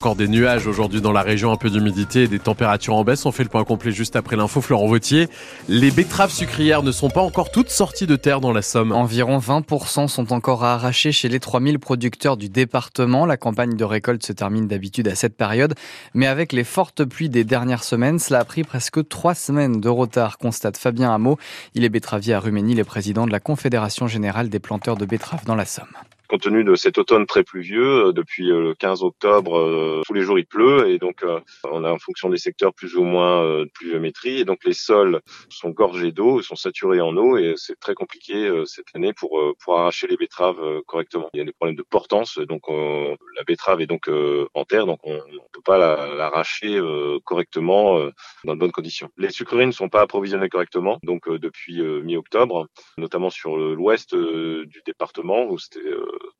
Encore des nuages aujourd'hui dans la région, un peu d'humidité et des températures en baisse. On fait le point complet juste après l'info. Florent Vautier, les betteraves sucrières ne sont pas encore toutes sorties de terre dans la Somme. Environ 20% sont encore à arracher chez les 3000 producteurs du département. La campagne de récolte se termine d'habitude à cette période. Mais avec les fortes pluies des dernières semaines, cela a pris presque trois semaines de retard, constate Fabien Hameau. Il est betteravier à Ruménie, le président de la Confédération générale des planteurs de betteraves dans la Somme compte tenu de cet automne très pluvieux, euh, depuis euh, le 15 octobre, euh, tous les jours il pleut et donc on a en fonction des secteurs plus ou moins de pluviométrie et donc les sols sont gorgés d'eau, sont saturés en eau et c'est très compliqué cette année pour pour arracher les betteraves correctement. Il y a des problèmes de portance, donc la betterave est donc en terre, donc on ne peut pas l'arracher correctement dans de bonnes conditions. Les sucreries ne sont pas approvisionnées correctement, donc depuis mi-octobre, notamment sur l'ouest du département où c'était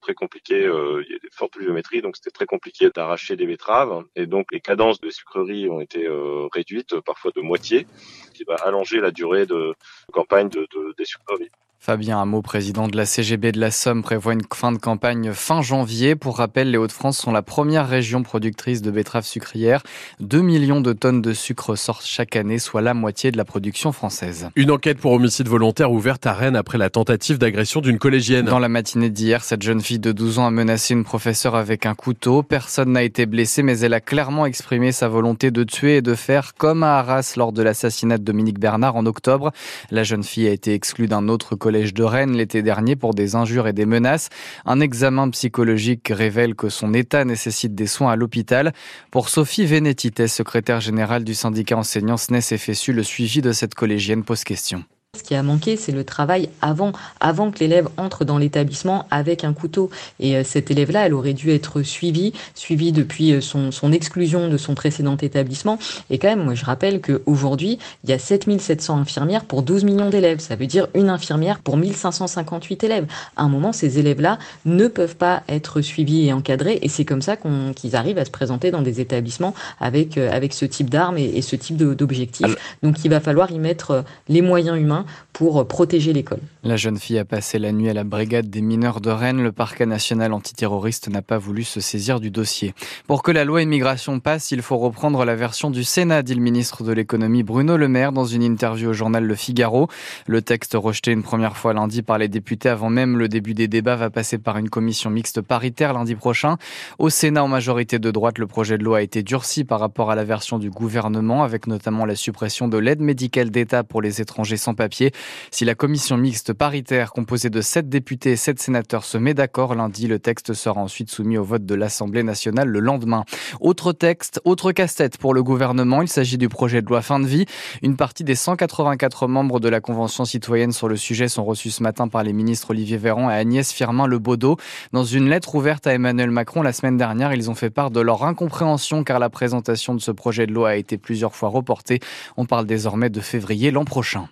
très compliqué. Euh, il y a des fortes pluviométries, donc c'était très compliqué d'arracher des betteraves. Et donc les cadences de sucreries ont été euh, réduites, parfois de moitié, ce qui va allonger la durée de campagne de, de des sucreries. Fabien Hameau, président de la CGB de la Somme, prévoit une fin de campagne fin janvier. Pour rappel, les Hauts-de-France sont la première région productrice de betteraves sucrières. 2 millions de tonnes de sucre sortent chaque année, soit la moitié de la production française. Une enquête pour homicide volontaire ouverte à Rennes après la tentative d'agression d'une collégienne. Dans la matinée d'hier, cette jeune fille de 12 ans a menacé une professeure avec un couteau. Personne n'a été blessé, mais elle a clairement exprimé sa volonté de tuer et de faire comme à Arras lors de l'assassinat de Dominique Bernard en octobre. La jeune fille a été exclue d'un autre collège collège de Rennes l'été dernier pour des injures et des menaces. Un examen psychologique révèle que son état nécessite des soins à l'hôpital. Pour Sophie Vénétité, secrétaire générale du syndicat enseignant SNES FSU, le suivi de cette collégienne pose question. Qui a manqué, c'est le travail avant, avant que l'élève entre dans l'établissement avec un couteau. Et euh, cette élève-là, elle aurait dû être suivie, suivie depuis euh, son, son, exclusion de son précédent établissement. Et quand même, moi, je rappelle qu'aujourd'hui, il y a 7700 infirmières pour 12 millions d'élèves. Ça veut dire une infirmière pour 1558 élèves. À un moment, ces élèves-là ne peuvent pas être suivis et encadrés. Et c'est comme ça qu'ils arrivent à se présenter dans des établissements avec, euh, avec ce type d'armes et, et, ce type d'objectifs. Donc, il va falloir y mettre les moyens humains pour protéger l'école. La jeune fille a passé la nuit à la brigade des mineurs de Rennes. Le parquet national antiterroriste n'a pas voulu se saisir du dossier. Pour que la loi immigration passe, il faut reprendre la version du Sénat, dit le ministre de l'économie Bruno Le Maire dans une interview au journal Le Figaro. Le texte rejeté une première fois lundi par les députés avant même le début des débats va passer par une commission mixte paritaire lundi prochain. Au Sénat, en majorité de droite, le projet de loi a été durci par rapport à la version du gouvernement, avec notamment la suppression de l'aide médicale d'État pour les étrangers sans papier si la commission mixte paritaire composée de 7 députés et 7 sénateurs se met d'accord lundi, le texte sera ensuite soumis au vote de l'Assemblée nationale le lendemain. Autre texte, autre casse-tête pour le gouvernement, il s'agit du projet de loi fin de vie. Une partie des 184 membres de la Convention citoyenne sur le sujet sont reçus ce matin par les ministres Olivier Véran et Agnès Firmin-Lebaudot. Dans une lettre ouverte à Emmanuel Macron la semaine dernière, ils ont fait part de leur incompréhension car la présentation de ce projet de loi a été plusieurs fois reportée. On parle désormais de février l'an prochain.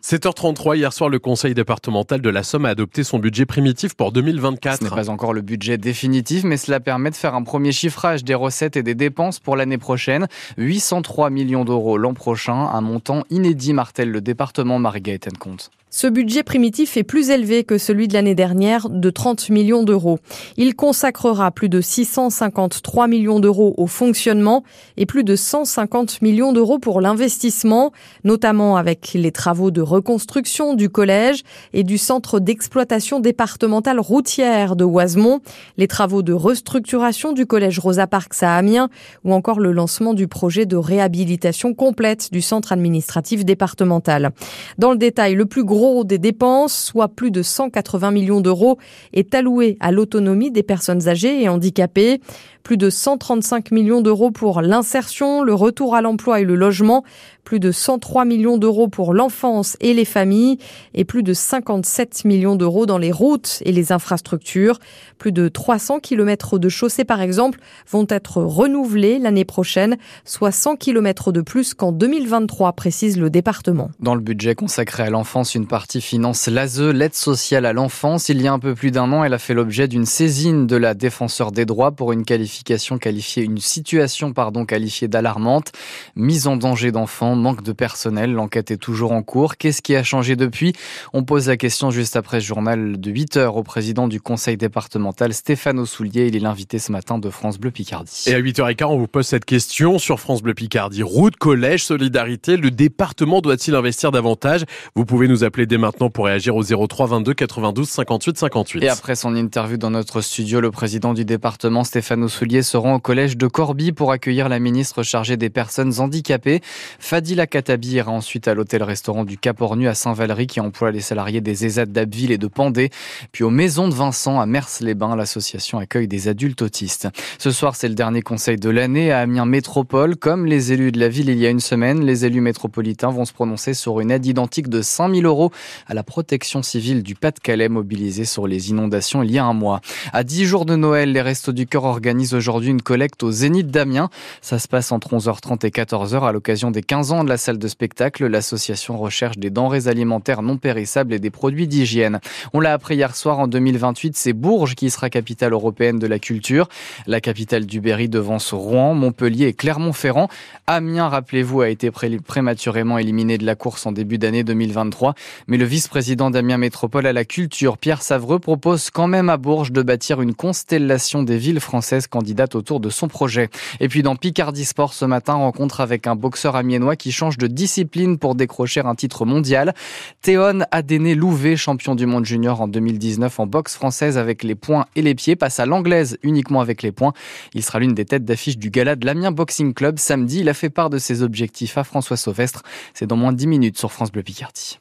7h30 hier soir, le conseil départemental de la Somme a adopté son budget primitif pour 2024. Ce n'est pas encore le budget définitif, mais cela permet de faire un premier chiffrage des recettes et des dépenses pour l'année prochaine. 803 millions d'euros l'an prochain, un montant inédit, martèle le département Marie-Gaëtan Compte. Ce budget primitif est plus élevé que celui de l'année dernière de 30 millions d'euros. Il consacrera plus de 653 millions d'euros au fonctionnement et plus de 150 millions d'euros pour l'investissement, notamment avec les travaux de reconstruction du collège et du centre d'exploitation départementale routière de Oisemont, les travaux de restructuration du collège Rosa Parks à Amiens ou encore le lancement du projet de réhabilitation complète du centre administratif départemental. Dans le détail, le plus gros des dépenses, soit plus de 180 millions d'euros, est alloué à l'autonomie des personnes âgées et handicapées. Plus de 135 millions d'euros pour l'insertion, le retour à l'emploi et le logement. Plus de 103 millions d'euros pour l'enfance et les familles. Et plus de 57 millions d'euros dans les routes et les infrastructures. Plus de 300 kilomètres de chaussées, par exemple, vont être renouvelés l'année prochaine, soit 100 kilomètres de plus qu'en 2023, précise le département. Dans le budget consacré à l'enfance, une une partie finance l'ASE, l'aide sociale à l'enfance. Il y a un peu plus d'un an, elle a fait l'objet d'une saisine de la défenseur des droits pour une qualification qualifiée, une situation, pardon, qualifiée d'alarmante. Mise en danger d'enfants, manque de personnel. L'enquête est toujours en cours. Qu'est-ce qui a changé depuis? On pose la question juste après ce journal de 8 heures au président du conseil départemental, Stéphane Soulier. Il est l'invité ce matin de France Bleu Picardie. Et à 8h15, on vous pose cette question sur France Bleu Picardie. Route, collège, solidarité, le département doit-il investir davantage? Vous pouvez nous appeler dès maintenant pour réagir au 03 22 92 58 58. Et après son interview dans notre studio, le président du département, Stéphane Soulier, se rend au collège de Corbie pour accueillir la ministre chargée des personnes handicapées. Fadila Katabi ira ensuite à l'hôtel-restaurant du Cap-Ornu à Saint-Valery qui emploie les salariés des ESAD d'Abbeville et de Pandé. Puis aux Maisons de Vincent à Mers-les-Bains, l'association accueille des adultes autistes. Ce soir, c'est le dernier conseil de l'année à Amiens Métropole. Comme les élus de la ville il y a une semaine, les élus métropolitains vont se prononcer sur une aide identique de 5000 euros à la protection civile du Pas-de-Calais mobilisée sur les inondations il y a un mois. À 10 jours de Noël, les Restos du Cœur organisent aujourd'hui une collecte au Zénith d'Amiens. Ça se passe entre 11h30 et 14h à l'occasion des 15 ans de la salle de spectacle. L'association recherche des denrées alimentaires non périssables et des produits d'hygiène. On l'a appris hier soir en 2028, c'est Bourges qui sera capitale européenne de la culture. La capitale du Berry devance Rouen, Montpellier et Clermont-Ferrand. Amiens, rappelez-vous, a été prématurément éliminé de la course en début d'année 2023. Mais le vice-président d'Amiens Métropole à la culture, Pierre Savreux, propose quand même à Bourges de bâtir une constellation des villes françaises candidates autour de son projet. Et puis dans Picardie Sport ce matin, rencontre avec un boxeur amiénois qui change de discipline pour décrocher un titre mondial. Théon Adéné Louvet, champion du monde junior en 2019 en boxe française avec les poings et les pieds, passe à l'anglaise uniquement avec les poings. Il sera l'une des têtes d'affiche du gala de l'Amiens Boxing Club samedi. Il a fait part de ses objectifs à François Sauvestre. C'est dans moins de 10 minutes sur France Bleu Picardie.